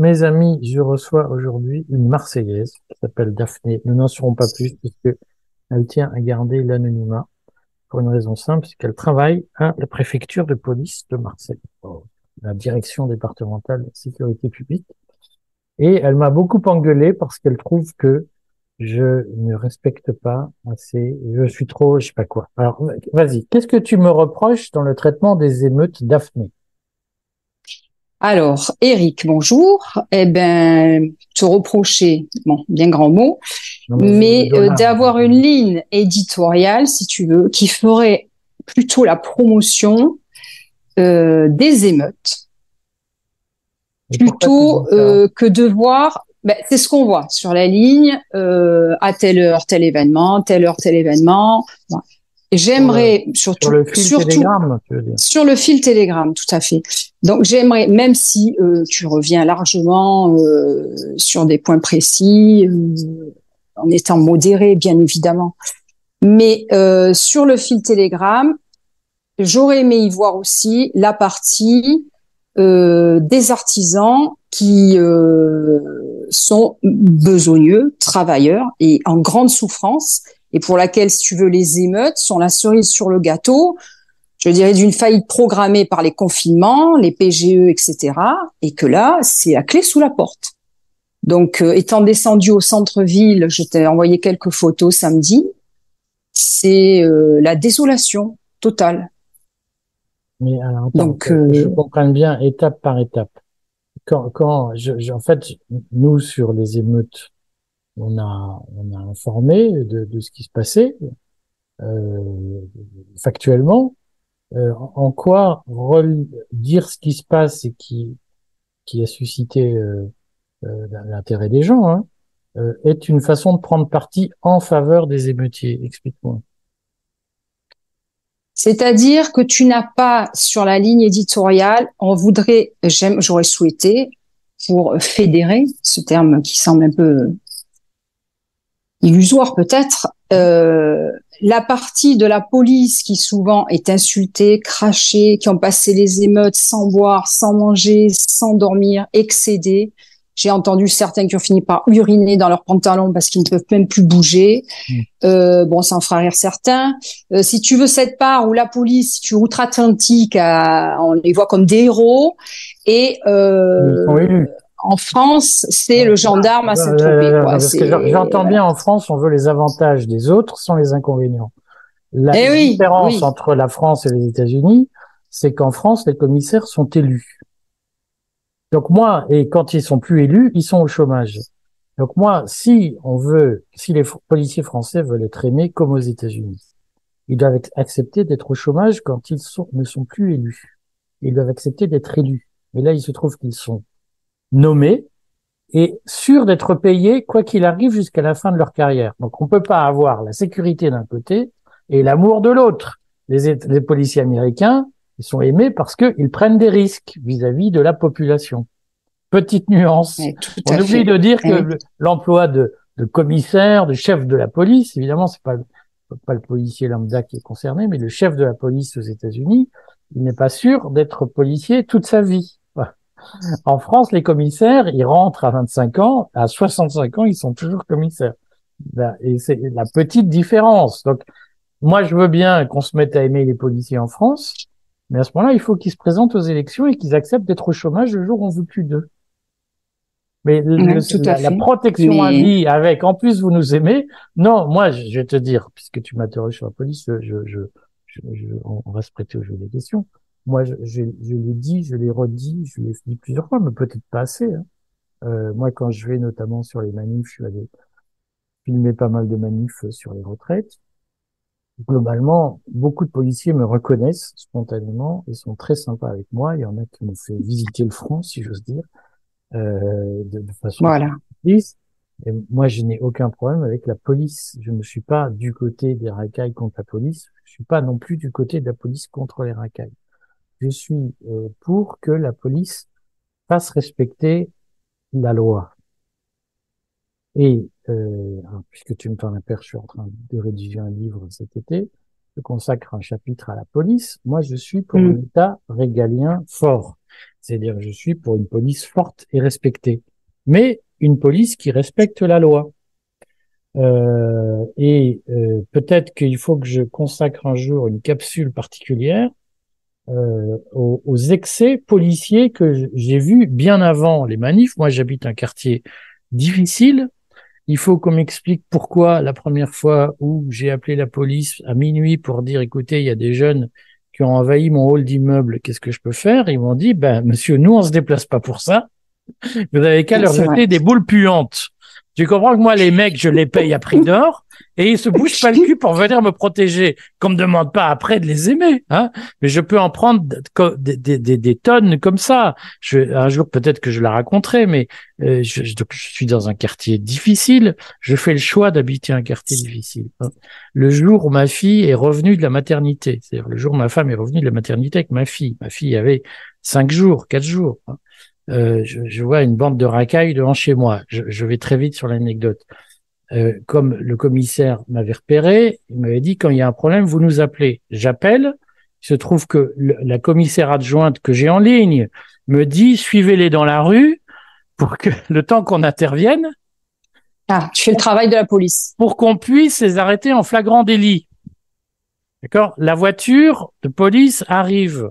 mes amis, je reçois aujourd'hui une Marseillaise qui s'appelle Daphné. Nous n'en serons pas plus puisque elle tient à garder l'anonymat pour une raison simple, c'est qu'elle travaille à la préfecture de police de Marseille, la direction départementale de sécurité publique. Et elle m'a beaucoup engueulé parce qu'elle trouve que je ne respecte pas assez, je suis trop, je sais pas quoi. Alors, vas-y, qu'est-ce que tu me reproches dans le traitement des émeutes Daphné? Alors, Eric, bonjour. Eh ben, te reprocher, bon, bien grand mot, mais, euh, d'avoir une ligne éditoriale, si tu veux, qui ferait plutôt la promotion euh, des émeutes, plutôt euh, que de voir. Ben, c'est ce qu'on voit sur la ligne à telle heure tel événement, telle heure tel événement. J'aimerais surtout sur le fil surtout, tu veux dire. sur le fil Telegram, tout à fait. Donc j'aimerais, même si euh, tu reviens largement euh, sur des points précis, euh, en étant modéré bien évidemment, mais euh, sur le fil Telegram, j'aurais aimé y voir aussi la partie des artisans qui sont besogneux, travailleurs et en grande souffrance et pour laquelle, si tu veux, les émeutes sont la cerise sur le gâteau, je dirais d'une faillite programmée par les confinements, les PGE, etc. Et que là, c'est la clé sous la porte. Donc, euh, étant descendu au centre-ville, je t'ai envoyé quelques photos samedi. C'est euh, la désolation totale. Mais alors, Donc, que je euh, comprenne bien étape par étape. Quand, quand je, en fait, nous sur les émeutes on a, informé de, ce qui se passait euh, factuellement. Euh, en quoi dire ce qui se passe et qui, a suscité euh, l'intérêt des gens hein, est une façon de prendre parti en faveur des émeutiers. Explique-moi. C'est-à-dire que tu n'as pas sur la ligne éditoriale, on voudrait, j'aurais souhaité pour fédérer, ce terme qui semble un peu illusoire peut-être, euh, la partie de la police qui souvent est insultée, crachée, qui ont passé les émeutes sans boire, sans manger, sans dormir, excédés. J'ai entendu certains qui ont fini par uriner dans leurs pantalons parce qu'ils ne peuvent même plus bouger. Mmh. Euh, bon, ça en fera rire certains. Euh, si tu veux cette part où la police, si tu outre-Atlantique, on les voit comme des héros. Et euh, en France, c'est le gendarme à Saint-Tropez. J'entends bien en France, on veut les avantages des autres sans les inconvénients. La eh différence entre la France et les États-Unis, c'est qu'en France, les commissaires sont élus. Donc moi, et quand ils sont plus élus, ils sont au chômage. Donc moi, si on veut, si les policiers français veulent être aimés comme aux États-Unis, ils doivent accepter d'être au chômage quand ils sont, ne sont plus élus. Ils doivent accepter d'être élus. Mais là, il se trouve qu'ils sont nommés et sûrs d'être payés quoi qu'il arrive jusqu'à la fin de leur carrière. Donc on peut pas avoir la sécurité d'un côté et l'amour de l'autre. Les, les, policiers américains, ils sont aimés parce qu'ils prennent des risques vis-à-vis de la population. Petite nuance. on oublie de dire que l'emploi de, de, commissaire, de chef de la police, évidemment, c'est pas pas le policier lambda qui est concerné, mais le chef de la police aux États-Unis, il n'est pas sûr d'être policier toute sa vie. En France, les commissaires, ils rentrent à 25 ans, à 65 ans, ils sont toujours commissaires. Ben, et c'est la petite différence. Donc, moi, je veux bien qu'on se mette à aimer les policiers en France, mais à ce moment-là, il faut qu'ils se présentent aux élections et qu'ils acceptent d'être au chômage le jour où on veut plus d'eux. Mais la, protection à vie avec, en plus, vous nous aimez. Non, moi, je vais te dire, puisque tu m'interroges sur la police, je, je, je, on va se prêter au jeu des questions. Moi, je, je, je l'ai dit, je l'ai redit, je l'ai dit plusieurs fois, mais peut-être pas assez. Hein. Euh, moi, quand je vais notamment sur les manifs, je suis allé filmer pas mal de manifs sur les retraites. Globalement, beaucoup de policiers me reconnaissent spontanément et sont très sympas avec moi. Il y en a qui m'ont fait visiter le front, si j'ose dire, euh, de, de, façon voilà. Et moi, je n'ai aucun problème avec la police. Je ne suis pas du côté des racailles contre la police. Je suis pas non plus du côté de la police contre les racailles je suis euh, pour que la police fasse respecter la loi. Et euh, puisque tu me parles un père, je suis en train de rédiger un livre cet été, je consacre un chapitre à la police. Moi, je suis pour un mm. État régalien fort. C'est-à-dire, je suis pour une police forte et respectée, mais une police qui respecte la loi. Euh, et euh, peut-être qu'il faut que je consacre un jour une capsule particulière euh, aux, aux, excès policiers que j'ai vus bien avant les manifs. Moi, j'habite un quartier difficile. Il faut qu'on m'explique pourquoi la première fois où j'ai appelé la police à minuit pour dire, écoutez, il y a des jeunes qui ont envahi mon hall d'immeuble, qu'est-ce que je peux faire? Ils m'ont dit, ben monsieur, nous on se déplace pas pour ça. Vous avez qu'à leur jeter des boules puantes. Tu comprends que moi, les mecs, je les paye à prix d'or et ils se bougent pas le cul pour venir me protéger. Qu'on me demande pas après de les aimer, hein. Mais je peux en prendre des, des, des, des tonnes comme ça. Je, un jour, peut-être que je la raconterai, mais euh, je, je, suis dans un quartier difficile. Je fais le choix d'habiter un quartier difficile. Hein. Le jour où ma fille est revenue de la maternité, c'est-à-dire le jour où ma femme est revenue de la maternité avec ma fille. Ma fille avait cinq jours, quatre jours. Hein. Euh, je, je, vois une bande de racailles devant chez moi. Je, je vais très vite sur l'anecdote. Euh, comme le commissaire m'avait repéré, il m'avait dit quand il y a un problème, vous nous appelez. J'appelle. Il se trouve que la commissaire adjointe que j'ai en ligne me dit suivez-les dans la rue pour que le temps qu'on intervienne. Ah, tu fais le travail de la police. Pour qu'on puisse les arrêter en flagrant délit. D'accord? La voiture de police arrive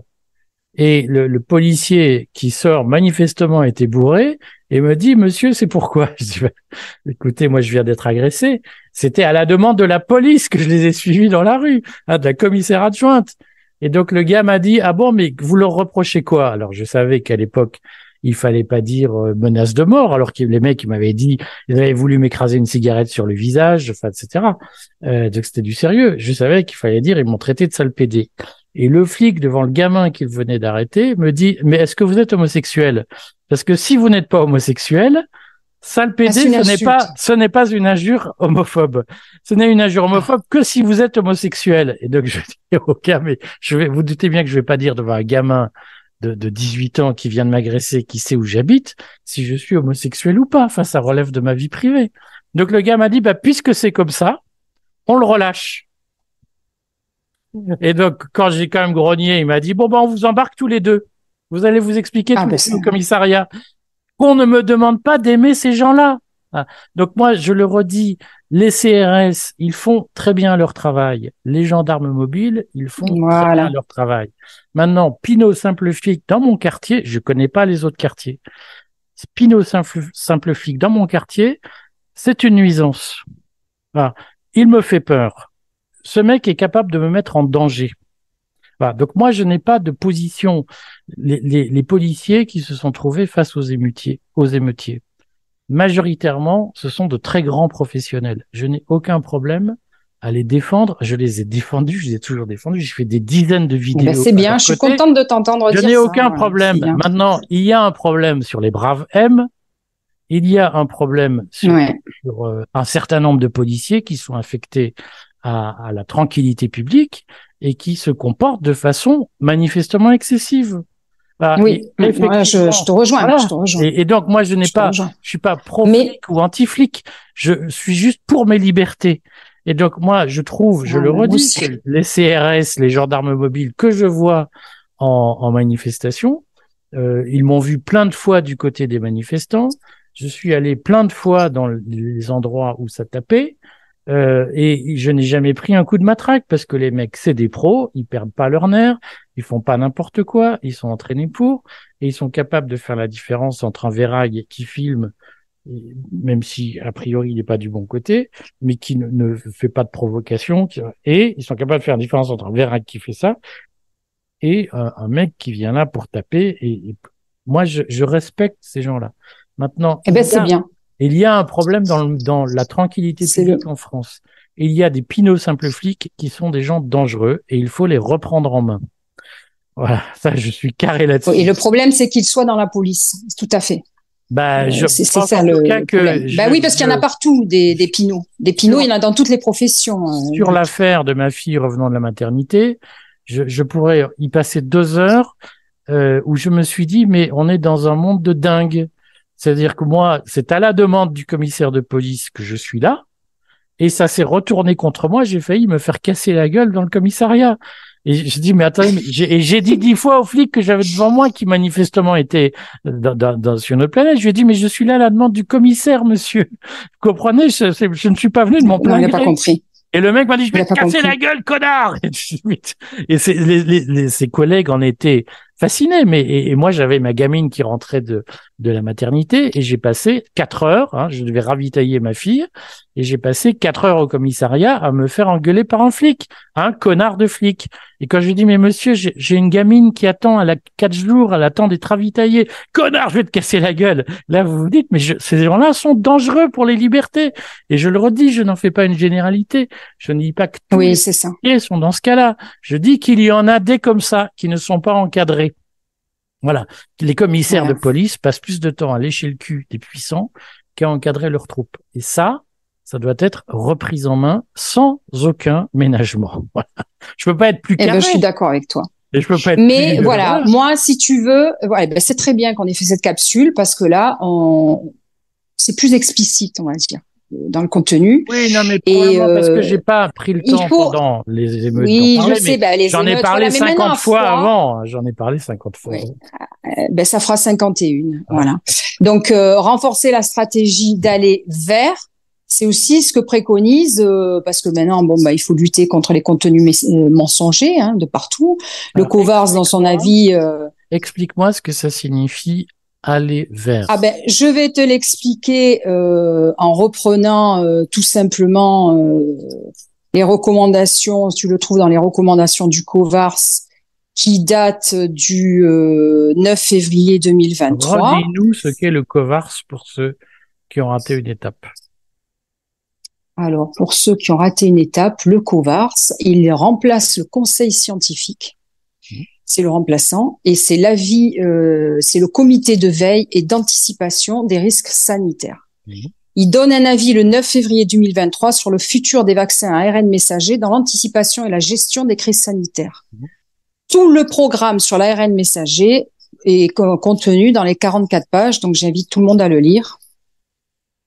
et le, policier qui sort manifestement était bourré et me dit monsieur c'est pourquoi? Je dis bah, écoutez moi je viens d'être agressé. C'était à la demande de la police que je les ai suivis dans la rue hein, de la commissaire adjointe. Et donc le gars m'a dit ah bon mais vous leur reprochez quoi? Alors je savais qu'à l'époque il fallait pas dire euh, menace de mort alors que les mecs ils m'avaient dit ils avaient voulu m'écraser une cigarette sur le visage enfin etc euh, donc c'était du sérieux. Je savais qu'il fallait dire ils m'ont traité de sale pédé et le flic, devant le gamin qu'il venait d'arrêter, me dit, mais est-ce que vous êtes homosexuel? Parce que si vous n'êtes pas homosexuel, sale PD, ah, ce n'est pas, ce n'est pas une injure homophobe. Ce n'est une injure homophobe que si vous êtes homosexuel. Et donc, je dis, ok, mais je vais, vous doutez bien que je vais pas dire devant un gamin de, de 18 ans qui vient de m'agresser, qui sait où j'habite, si je suis homosexuel ou pas. Enfin, ça relève de ma vie privée. Donc, le gars m'a dit, bah, puisque c'est comme ça, on le relâche. Et donc, quand j'ai quand même grogné, il m'a dit, bon, ben, on vous embarque tous les deux. Vous allez vous expliquer ah, tout ben au commissariat. Qu'on ne me demande pas d'aimer ces gens-là. Ah. Donc moi, je le redis, les CRS, ils font très bien leur travail. Les gendarmes mobiles, ils font très bien leur travail. Maintenant, Pinot simple flic dans mon quartier, je connais pas les autres quartiers. Pinot simple, simple flic dans mon quartier, c'est une nuisance. Ah. Il me fait peur ce mec est capable de me mettre en danger. Voilà. Donc moi, je n'ai pas de position. Les, les, les, policiers qui se sont trouvés face aux émeutiers, aux émeutiers, majoritairement, ce sont de très grands professionnels. Je n'ai aucun problème à les défendre. Je les ai défendus, je les ai toujours défendus. J'ai fait des dizaines de vidéos. Ben c'est bien, je suis contente de t'entendre dire Je n'ai aucun problème. Maintenant, il y a un problème sur les braves M. Il y a un problème sur, sur euh, un certain nombre de policiers qui sont affectés à, à, la tranquillité publique et qui se comporte de façon manifestement excessive. Bah, oui, je, je, te rejoins. Je te rejoins. Et, et, donc moi je n'ai pas, je suis pas pro flic ou anti flic. Je suis juste pour mes libertés. Et donc moi je trouve, je le redis, que les CRS, les gendarmes mobiles que je vois en, en manifestation, euh, ils m'ont vu plein de fois du côté des manifestants. Je suis allé plein de fois dans les endroits où ça tapait. Euh, et je n'ai jamais pris un coup de matraque parce que les mecs, c'est des pros, ils perdent pas leur nerf, ils font pas n'importe quoi, ils sont entraînés pour, et ils sont capables de faire la différence entre un véraille qui filme, même si a priori il n'est pas du bon côté, mais qui ne, fait pas de provocation, et ils sont capables de faire la différence entre un véraille qui fait ça et un, mec qui vient là pour taper. Et, moi, je, je respecte ces gens-là. Maintenant, eh ben c'est bien. Il y a un problème dans, dans la tranquillité publique en France. Il y a des pinots simples flics qui sont des gens dangereux et il faut les reprendre en main. Voilà, ça, je suis carré là-dessus. Et le problème, c'est qu'ils soient dans la police. Tout à fait. Bah, euh, je c'est ça le, cas que bah oui, parce qu'il y en a partout des, des pinots. Des pinots, il y en a dans toutes les professions. Hein. Sur l'affaire de ma fille revenant de la maternité, je, je pourrais y passer deux heures euh, où je me suis dit, mais on est dans un monde de dingue. C'est-à-dire que moi, c'est à la demande du commissaire de police que je suis là, et ça s'est retourné contre moi. J'ai failli me faire casser la gueule dans le commissariat. Et je dis, mais attendez, j'ai, j'ai dit dix fois aux flics que j'avais devant moi qui manifestement était dans, dans, sur notre planète. Je lui ai dit, mais je suis là à la demande du commissaire, monsieur. Vous comprenez? Je, je ne suis pas venu de mon plein gré. pas compris. Et le mec m'a dit, je vais te casser la gueule, connard! Et, les, les, ses collègues en étaient fasciné. Mais et, moi, j'avais ma gamine qui rentrait de de la maternité et j'ai passé quatre heures. Hein, je devais ravitailler ma fille et j'ai passé quatre heures au commissariat à me faire engueuler par un flic, un connard de flic. Et quand je lui dis mais monsieur, j'ai une gamine qui attend, elle a quatre jours, elle attend d'être ravitaillée. Connard, je vais te casser la gueule. Là, vous vous dites mais ces gens-là sont dangereux pour les libertés. Et je le redis, je n'en fais pas une généralité. Je ne dis pas que tous oui, c'est ça. sont dans ce cas-là. Je dis qu'il y en a des comme ça qui ne sont pas encadrés. Voilà. Les commissaires de police passent plus de temps à lécher le cul des puissants qu'à encadrer leurs troupes. Et ça, ça doit être repris en main sans aucun ménagement. Voilà. Je peux pas être plus carré. Eh ben, je suis d'accord avec toi. Et je peux pas être Mais voilà, moi, si tu veux, ouais, ben, c'est très bien qu'on ait fait cette capsule parce que là, on... c'est plus explicite, on va dire dans le contenu. Oui, non, mais et parce que j'ai pas pris le temps pendant les émeutes. Oui, je sais. Bah, j'en ai parlé 50 fois avant. J'en ai parlé 50 fois. Oui. Euh, ben, ça fera 51. Voilà. Donc, euh, renforcer la stratégie d'aller vers. C'est aussi ce que préconise, euh, parce que maintenant, bon, bah, il faut lutter contre les contenus mensongers hein, de partout. Le Covars, dans son avis. Explique-moi ce que ça signifie aller vers Ah ben, je vais te l'expliquer euh, en reprenant euh, tout simplement euh, les recommandations. Tu le trouves dans les recommandations du COVARS qui date du 9 février 2023. Dis-nous ce qu'est le COVARS pour ceux qui ont raté une étape. Alors, pour ceux qui ont raté une étape, le COVARS, il remplace le conseil scientifique c'est le remplaçant, et c'est l'avis, euh, c'est le comité de veille et d'anticipation des risques sanitaires. Mhm. Il donne un avis le 9 février 2023 sur le futur des vaccins à ARN messager dans l'anticipation et la gestion des crises sanitaires. Mhm. Tout le programme sur l'ARN messager est contenu dans les 44 pages, donc j'invite tout le monde à le lire.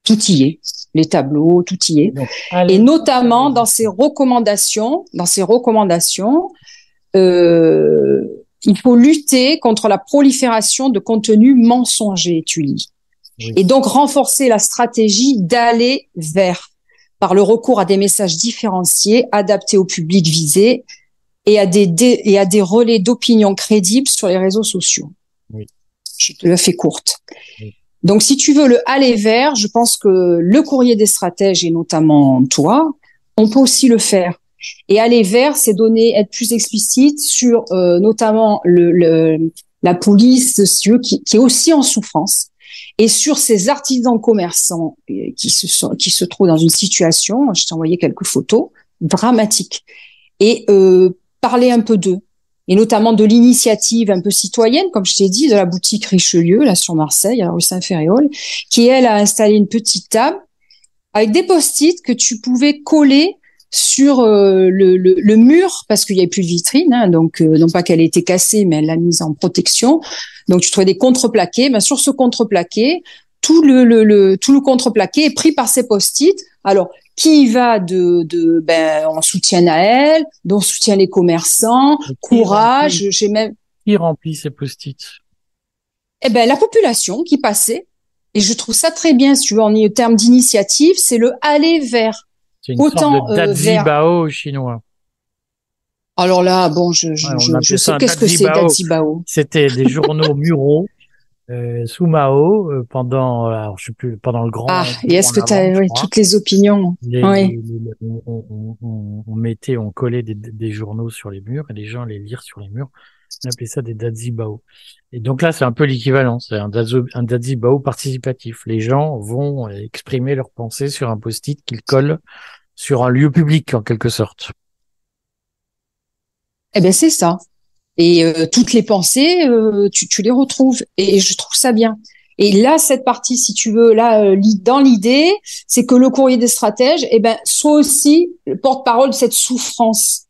Tout y est, les tableaux, tout y est. et notamment dans ses recommandations, dans ses recommandations, euh, il faut lutter contre la prolifération de contenus mensongers, tu lis. Et donc renforcer la stratégie d'aller vers par le recours à des messages différenciés, adaptés au public visé et à des, et à des relais d'opinion crédibles sur les réseaux sociaux. Oui. Je te la fais courte. Donc, si tu veux le aller vers, je pense que le courrier des stratèges et notamment toi, on peut aussi le faire. Et aller vers, c'est donner, être plus explicite sur euh, notamment le, la police qui, qui est aussi en souffrance. Et sur ces artisans commerçants euh, qui se sont, qui se trouvent dans une situation, je t'ai envoyé quelques photos dramatiques, et euh, parler un peu d'eux, et notamment de l'initiative un peu citoyenne, comme je t'ai dit, de la boutique Richelieu, là sur Marseille, à la rue Saint-Ferréol, qui elle a installé une petite table avec des post-it que tu pouvais coller sur euh, le, le, le, mur parce qu'il n'y avait plus de vitrine, hein, donc euh, non pas qu'elle ait été cassée, mais elle l'a mise en protection. Donc tu trouvais des contreplaqués. Ben, sur ce contreplaqué, tout le, le, tout le contreplaqué est pris par ces post-it. Alors qui va de, de ben on soutient elle, on soutient les commerçants, courage. J'ai même qui remplit ces post-it? Eh ben la population qui passait. Et je trouve ça très bien, si tu veux, en termes d'initiative, c'est le aller vers. C'est une Autant, sorte de Bao chinois. Alors là, bon, je, je, je, sais qu'est-ce que c'est Bao. C'était des journaux muraux euh, sous Mao euh, pendant, alors je sais plus, pendant le grand. Ah, et est-ce que tu as oui, toutes les opinions oui. on, on, on, mettait, on collait des, des, journaux sur les murs et les gens allaient lire sur les murs. On appelait ça des Dazibao. Et donc là, c'est un peu l'équivalent. C'est un, un Dazibao participatif. Les gens vont exprimer leurs pensées sur un post-it qu'ils collent sur un lieu public, en quelque sorte. Eh ben, c'est ça. Et euh, toutes les pensées, euh, tu, tu, les retrouves. Et, je trouve ça bien. Et là, cette partie, si tu veux, là, euh, dans l'idée, c'est que le courrier des stratèges, eh ben, soit aussi le porte-parole de cette souffrance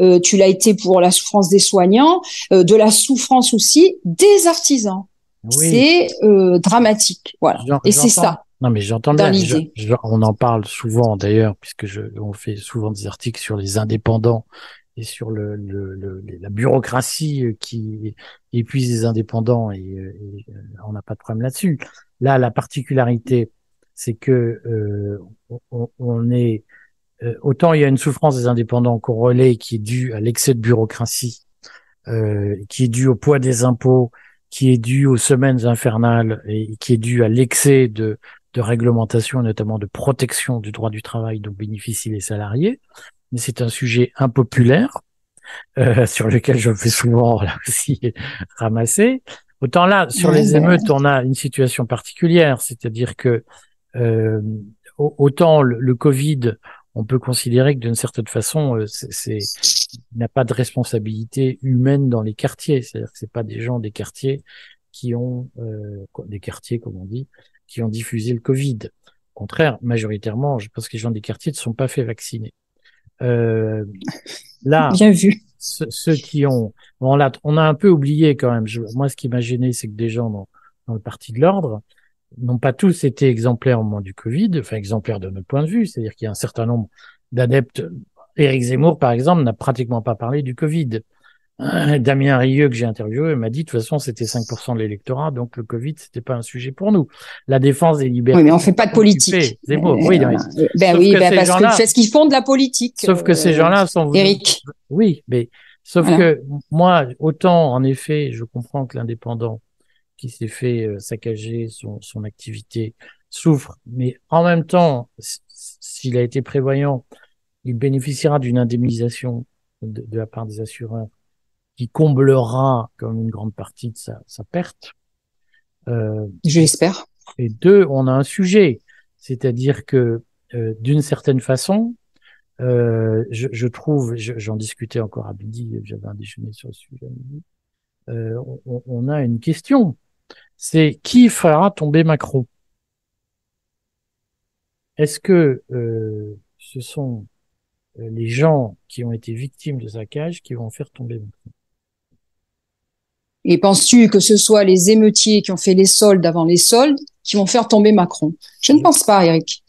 euh, tu l'as été pour la souffrance des soignants, euh, de la souffrance aussi des artisans. C'est euh, dramatique, voilà. Et c'est ça. Non, mais j'entends bien. on en parle souvent d'ailleurs, puisque je, on fait souvent des articles sur les indépendants et sur le, le, la bureaucratie qui épuise les indépendants et, et on n'a pas de problème là-dessus. Là, la particularité, c'est que on, on, est autant il y a une souffrance des indépendants qu'on relaie qui est due à l'excès de bureaucratie, qui est due au poids des impôts, qui est due aux semaines infernales et qui est due à l'excès de de réglementation, notamment de protection du droit du travail dont bénéficient les salariés. Mais c'est un sujet impopulaire euh, sur lequel je me fais souvent là aussi ramasser. Autant là, sur les émeutes, on a une situation particulière, c'est-à-dire que euh, autant le, Covid, on peut considérer que d'une certaine façon, euh, c'est n'a pas de responsabilité humaine dans les quartiers. C'est-à-dire que c'est pas des gens des quartiers qui ont euh, des quartiers, comme on dit, qui ont diffusé le Covid. Au contraire, majoritairement, je pense que les gens des quartiers ne sont pas fait vacciner. Euh, là, bien vu. Ceux, qui ont, on, l'a, on a un peu oublié quand même. moi, ce qui m'a gêné, c'est que des gens dans, dans le parti de l'ordre n'ont pas tous été exemplaires au moment du Covid, enfin exemplaires de notre point de vue, c'est-à-dire qu'il y a un certain nombre d'adeptes. Éric Zemmour, par exemple, n'a pratiquement pas parlé du Covid. Damien Rieu que j'ai interviewé m'a dit de toute façon c'était 5% de l'électorat donc le Covid c'était pas un sujet pour nous. La défense des libertés. Oui mais on fait pas de politique. C'est beau. Oui, euh, ben oui, ben parce que c'est ce qu'ils font de la politique. Sauf que ces euh, gens-là sont. Eric. Oui, mais sauf que moi autant en effet je comprends que l'indépendant qui s'est fait euh, saccager son, son activité souffre, mais en même temps s'il a été prévoyant, il bénéficiera d'une indemnisation de la part des assureurs qui comblera comme une grande partie de sa, sa perte. Euh, J'espère. Et deux, on a un sujet, c'est-à-dire que euh, d'une certaine façon, euh, je, je, trouve, j'en discutais encore à midi, j'avais un déjeuner sur le sujet euh, on, on, a une question, c'est qui fera tomber Macron? Est-ce que euh, ce sont euh, les gens qui ont été victimes de saccage qui vont faire tomber Macron? Et penses-tu que ce soit les émeutiers qui ont fait les soldes avant les soldes qui vont faire tomber Macron? Je ne pense pas, Eric.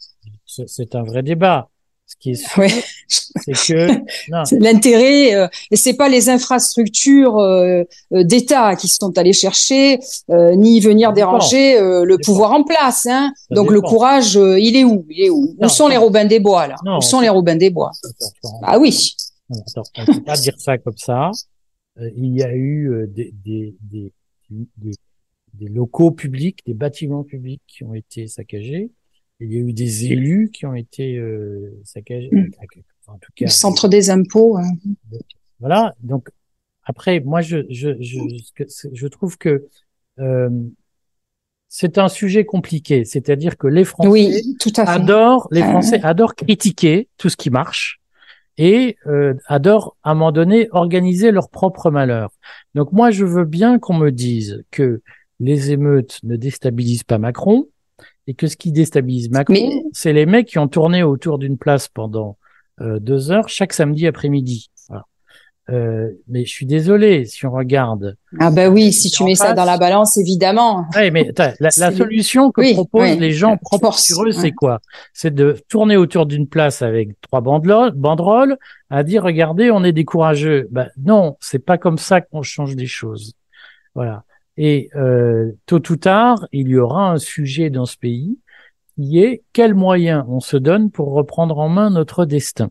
C'est un vrai débat. Ce qui est sûr, c'est que l'intérêt euh, et c'est pas les infrastructures euh, euh, d'État qui sont allés chercher, ni venir déranger le pouvoir en place. Hein. Donc le courage, il est où? Il est où? Où sont les Robins des Bois là? Où sont les Robins des Bois? Ah oui. Attends, on peut pas dire ça comme ça. Euh, il y a eu euh, des, des, des, des, locaux publics, des bâtiments publics qui ont été saccagés. Il y a eu des élus qui ont été euh, saccagés. Hmm. En tout cas, le centre des impôts. Hein. Voilà. Donc après, moi, je je je, je trouve que euh, c'est un sujet compliqué. C'est-à-dire que les Français oui, tout à fait. adorent les Français adorent critiquer tout ce qui marche et euh, adorent à un moment donné organiser leur propre malheur. Donc moi, je veux bien qu'on me dise que les émeutes ne déstabilisent pas Macron et que ce qui déstabilise Macron, c'est les mecs qui ont tourné autour d'une place pendant euh, deux heures chaque samedi après-midi. Euh, mais je suis désolé, si on regarde. Ah bah oui, si tu mets ça dans la balance, évidemment. Oui, mais la, solution que proposent les gens sur eux, c'est quoi? C'est de tourner autour d'une place avec trois banderoles, à dire regardez, on est des courageux. Bah non, c'est pas comme ça qu'on change des choses. Voilà. Et euh, tôt ou tard, il y aura un sujet dans ce pays qui est quels moyens on se donne pour reprendre en main notre destin.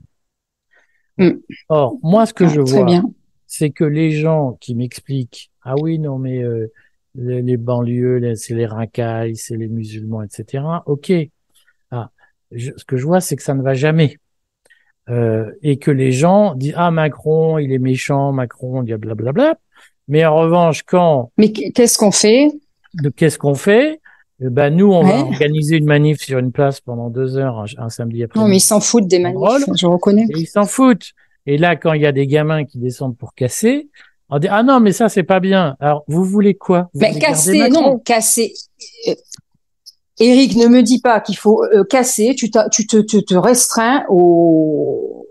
Mm. Or, moi, ce que ah, je vois, c'est que les gens qui m'expliquent, ah oui, non, mais euh, les, banlieues, c'est les racailles, c'est les musulmans, etc. Ok. Ah, ce que je vois, c'est que ça ne va jamais. Euh, et que les gens disent, ah, Macron, il est méchant, Macron, il y a blablabla. Mais en revanche, quand... Mais qu'est-ce qu'on fait? Qu'est-ce qu'on fait? Eh ben nous, on va organiser une manif sur une place pendant deux heures un, samedi après. Non, mais ils s'en foutent des manifs, je reconnais. ils s'en foutent. Et là, quand il y a des gamins qui descendent pour casser, on dit ah non, mais ça c'est pas bien. Alors vous voulez quoi? Mais casser, non, casser. Eric, ne me dis pas qu'il faut euh, casser. Tu, tu te, te, te restreins aux,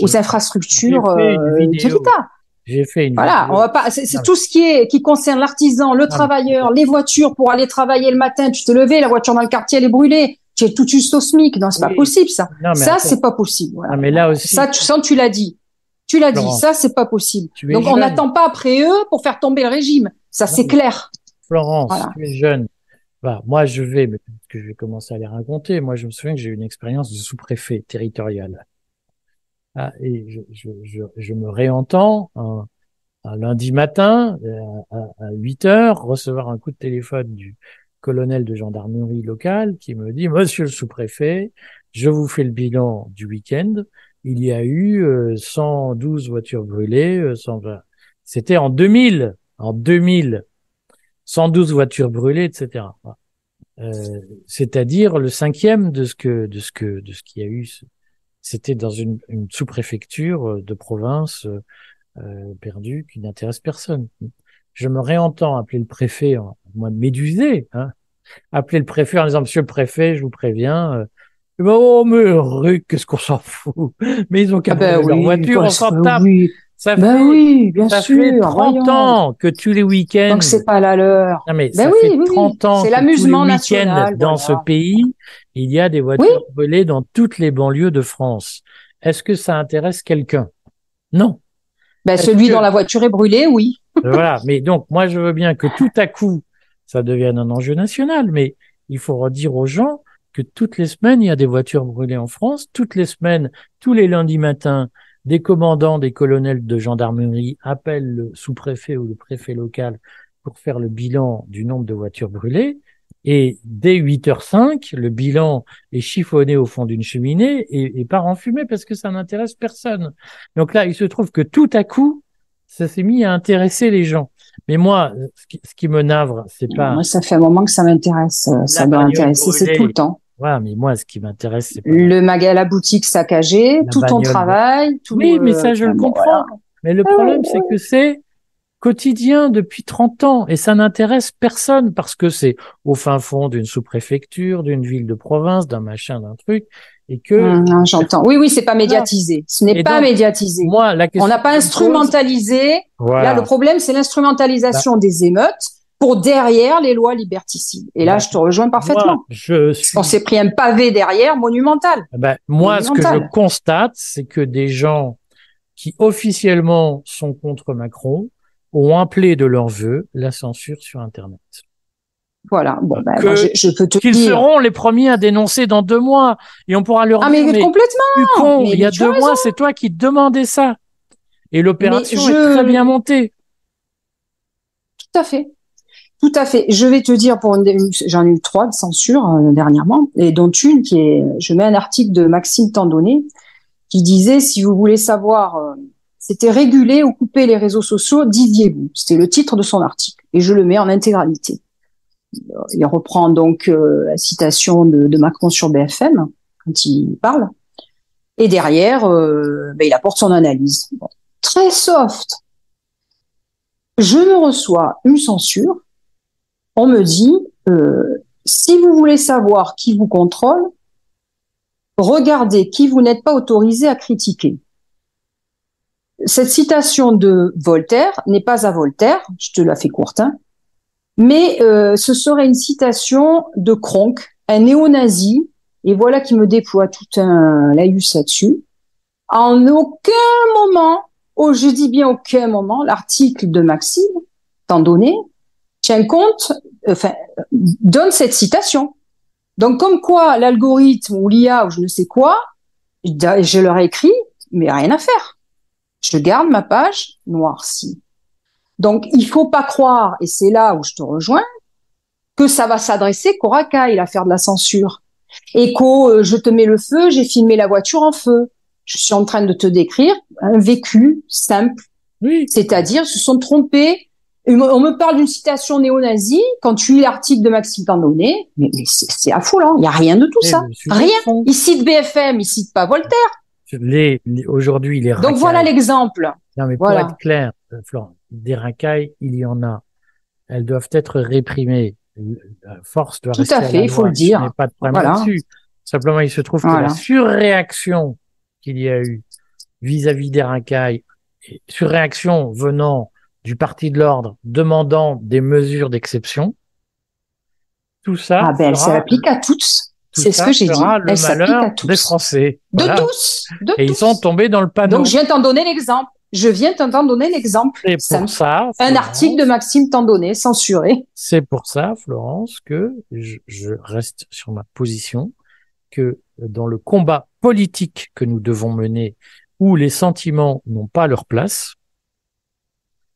aux infrastructures euh, de l'État. J'ai fait une. Voilà, on va pas. C'est tout ce qui est qui concerne l'artisan, le travailleur, les voitures pour aller travailler le matin. Tu te levais, la voiture dans le quartier elle est brûlée. Tu es tout juste au SMIC. Non, c'est pas possible ça. ça c'est pas possible. Voilà. mais là aussi. Ça, tu sens, tu l'as dit. Tu l'as dit, ça c'est pas possible. Donc on n'attend pas après eux pour faire tomber le régime. Ça c'est clair. Florence, tu es jeune. Bah, moi je vais, mais que je vais commencer à les raconter. Moi je me souviens que j'ai eu une expérience de sous-préfet territorial. Ah, et je, je, je, je, me réentends un, un lundi matin euh, à, à 8 heures recevoir un coup de téléphone du colonel de gendarmerie locale qui me dit Monsieur le sous-préfet, je vous fais le bilan du week-end. Il y a eu 112 euh, voitures brûlées. Euh, c'était en 2000, en 2000, 112 voitures brûlées, etc. Euh, c'est-à-dire le cinquième de ce que de ce que de ce qu'il y a eu. C'était dans une, une sous-préfecture de province euh, perdue qui n'intéresse personne. Je me réentends appeler le préfet, moi médusé, hein, appeler le préfet en disant Monsieur le préfet, je vous préviens, ben, oh, mais qu'est-ce qu'on s'en fout? Mais ils ont qu'à ah ben leur voiture, on s'en tape. Ça ben fait, oui, bien ça sûr, fait 30 ans que tous les week-ends. Donc c'est pas la leur. Non mais ben ça oui, fait 30 ans c'est l'amusement national dans ce pays, il y a des voitures brûlées dans toutes les banlieues de France. Est-ce que ça intéresse quelqu'un? Non. Ben celui dont la voiture est brûlée, oui. voilà, mais donc moi je veux bien que tout à coup ça devienne un enjeu national, mais il faut redire aux gens que toutes les semaines, il y a des voitures brûlées en France. Toutes les semaines, tous les lundis matins, des commandants, des colonels de gendarmerie appellent le sous-préfet ou le préfet local pour faire le bilan du nombre de voitures brûlées. Et dès 8h05, le bilan est chiffonné au fond d'une cheminée et, et part en fumée parce que ça n'intéresse personne. Donc là, il se trouve que tout à coup, ça s'est mis à intéresser les gens. Mais moi, ce qui, me navre, c'est pas. Moi, ça fait un moment que ça m'intéresse. Ça doit intéresser, c'est tout le temps. Ouais, mais moi, ce qui m'intéresse, c'est le magasin, la boutique saccagée, tout ton travail, tout. Oui, mais ça, je le comprends. Mais le problème, c'est que c'est quotidien depuis 30 ans et ça n'intéresse personne parce que c'est au fin fond d'une sous-préfecture, d'une ville de province, d'un machin, d'un truc et que hum, j'entends. Oui oui, c'est pas médiatisé. Ce n'est pas médiatisé. Moi, la question On n'a pas instrumentalisé. Là le problème c'est l'instrumentalisation bah. des émeutes pour derrière les lois liberticides. Et là, je te rejoins parfaitement. je On s'est pris un pavé derrière monumental. Eh ben, moi, ce que je constate, c'est que des gens qui officiellement sont contre Macron ont appelé de leur vœu la censure sur Internet. Voilà. Bon, ben, je, peux te qu'ils seront les premiers à dénoncer dans deux mois et on pourra leur ah, dire. mais, complètement. il y a deux mois, c'est toi qui demandais ça. Et l'opération est très bien montée. Tout à fait. Tout à fait. Je vais te dire pour j'en ai eu trois de censure euh, dernièrement, et dont une qui est, je mets un article de Maxime Tandonné qui disait si vous voulez savoir, euh, c'était réguler ou couper les réseaux sociaux, disiez-vous. C'était le titre de son article, et je le mets en intégralité. Il reprend donc euh, la citation de, Macron sur BFM quand il parle, et derrière, ben, il apporte son analyse. Très soft. Je me reçois une censure on me dit, euh, si vous voulez savoir qui vous contrôle, regardez qui vous n'êtes pas autorisé à critiquer. Cette citation de Voltaire n'est pas à Voltaire, je te la fais courte, hein, mais euh, ce serait une citation de Kronk, un néo-nazi, et voilà qui me déploie tout un laïus là-dessus. En aucun moment, oh je dis bien aucun moment, l'article de Maxime, tant donné, tient compte, enfin, donne cette citation. Donc, comme quoi l'algorithme ou l'IA ou je ne sais quoi, je leur ai écrit, mais rien à faire. Je garde ma page noircie. Donc, il faut pas croire, et c'est là où je te rejoins, que ça va s'adresser qu'au racaille, à faire de la censure. Et qu'au euh, je te mets le feu, j'ai filmé la voiture en feu. Je suis en train de te décrire un vécu simple. Oui. C'est-à-dire, se sont trompés on me parle d'une citation néo-nazie. Quand tu lis l'article de Maxime Tandonnet, mais, c'est affolant. Il n'y a rien de tout eh, ça. Rien. Il cite BFM, il cite pas Voltaire. Les, aujourd'hui, les Donc voilà l'exemple. Non, mais pour être clair, euh, Florent, des racailles, il y en a. Elles doivent être réprimées. La force doit Tout à fait, il faut le dire. pas de problème là-dessus. Simplement, il se trouve que la surréaction qu'il y a eu vis-à-vis des racailles, surréaction venant du parti de l'ordre demandant des mesures d'exception. Tout ça. Ah ben, elle s'applique à toutes. C'est ce que j'ai dit. le malheur des Français. De tous. De Et ils sont tombés dans le panneau. Donc je viens t'en donner l'exemple. Je viens t'en donner l'exemple. C'est pour ça. un article de Maxime Tandonnet, censuré. C'est pour ça, Florence, que je, je reste sur ma position que dans le combat politique que nous devons mener, où les sentiments n'ont pas leur place,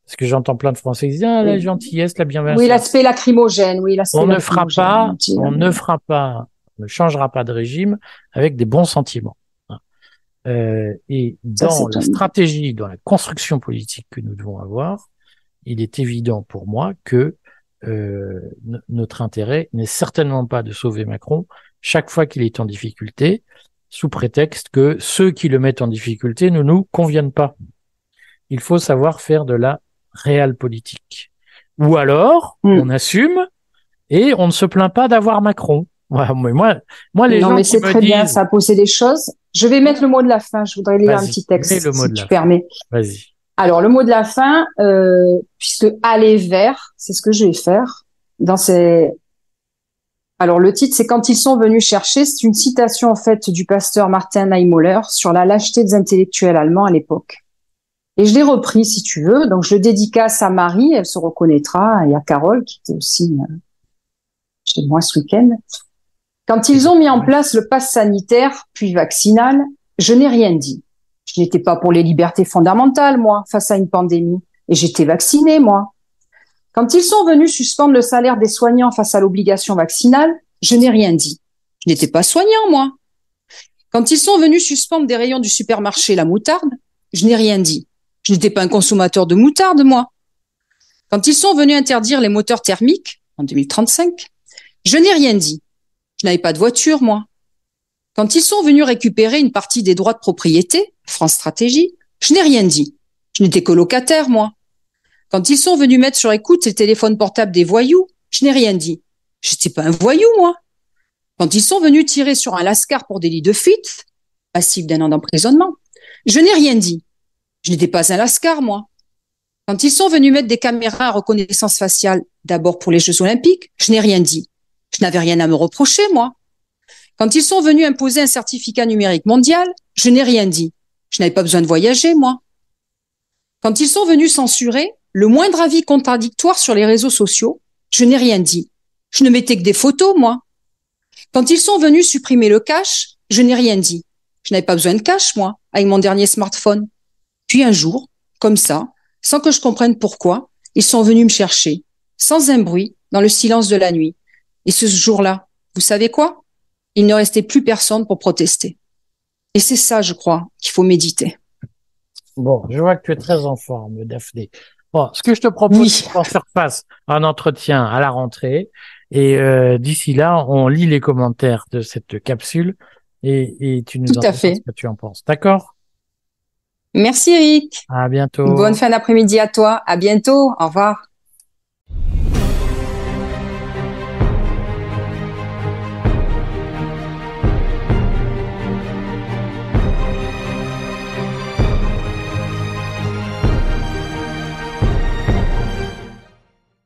parce que j'entends plein de Français qui disent ah, la gentillesse, la bienveillance. Oui, l'aspect lacrymogène, oui, l'aspect On ne fera pas, on ne fera pas, on ne changera pas de régime avec des bons sentiments. Euh, et dans la stratégie, dans la construction politique que nous devons avoir, il est évident pour moi que euh, notre intérêt n'est certainement pas de sauver Macron chaque fois qu'il est en difficulté, sous prétexte que ceux qui le mettent en difficulté ne nous conviennent pas. Il faut savoir faire de la réelle politique. Ou alors, hmm. on assume et on ne se plaint pas d'avoir Macron. moi, moi, les non, gens mais c'est très bien, ça a posé des choses. Je vais mettre le mot de la fin. Je voudrais lire un petit texte, le mot si de tu permets. Vas-y. Alors, le mot de la fin, euh, puisque aller vers, c'est ce que je vais faire dans ces. Alors, le titre, c'est quand ils sont venus chercher. C'est une citation en fait du pasteur Martin Neimoller sur la lâcheté des intellectuels allemands à l'époque. Et je l'ai repris, si tu veux. Donc, je le dédicace à Marie, elle se reconnaîtra, et à Carole, qui était aussi euh, chez moi ce week-end. Quand ils ont mis en place le pass sanitaire, puis vaccinal, je n'ai rien dit. Je n'étais pas pour les libertés fondamentales, moi, face à une pandémie. Et j'étais vaccinée, moi. Quand ils sont venus suspendre le salaire des soignants face à l'obligation vaccinale, je n'ai rien dit. Je n'étais pas soignant, moi. Quand ils sont venus suspendre des rayons du supermarché la moutarde, je n'ai rien dit. Je n'étais pas un consommateur de moutarde, moi. Quand ils sont venus interdire les moteurs thermiques, en 2035, je n'ai rien dit. Je n'avais pas de voiture, moi. Quand ils sont venus récupérer une partie des droits de propriété, France Stratégie, je n'ai rien dit. Je n'étais que locataire, moi. Quand ils sont venus mettre sur écoute les téléphones portables des voyous, je n'ai rien dit. Je n'étais pas un voyou, moi. Quand ils sont venus tirer sur un lascar pour délit de fuite, passif d'un an d'emprisonnement, je n'ai rien dit. Je n'étais pas un lascar, moi. Quand ils sont venus mettre des caméras à reconnaissance faciale, d'abord pour les Jeux Olympiques, je n'ai rien dit. Je n'avais rien à me reprocher, moi. Quand ils sont venus imposer un certificat numérique mondial, je n'ai rien dit. Je n'avais pas besoin de voyager, moi. Quand ils sont venus censurer le moindre avis contradictoire sur les réseaux sociaux, je n'ai rien dit. Je ne mettais que des photos, moi. Quand ils sont venus supprimer le cash, je n'ai rien dit. Je n'avais pas besoin de cash, moi, avec mon dernier smartphone. Puis un jour, comme ça, sans que je comprenne pourquoi, ils sont venus me chercher, sans un bruit, dans le silence de la nuit. Et ce jour-là, vous savez quoi? Il ne restait plus personne pour protester. Et c'est ça, je crois, qu'il faut méditer. Bon, je vois que tu es très en forme, Daphné. Bon, ce que je te propose, c'est qu'on se refasse un entretien à la rentrée. Et euh, d'ici là, on lit les commentaires de cette capsule et, et tu nous Tout à fait. ce que tu en penses. D'accord? Merci Eric. À bientôt. Bonne fin d'après-midi à toi. À bientôt. Au revoir.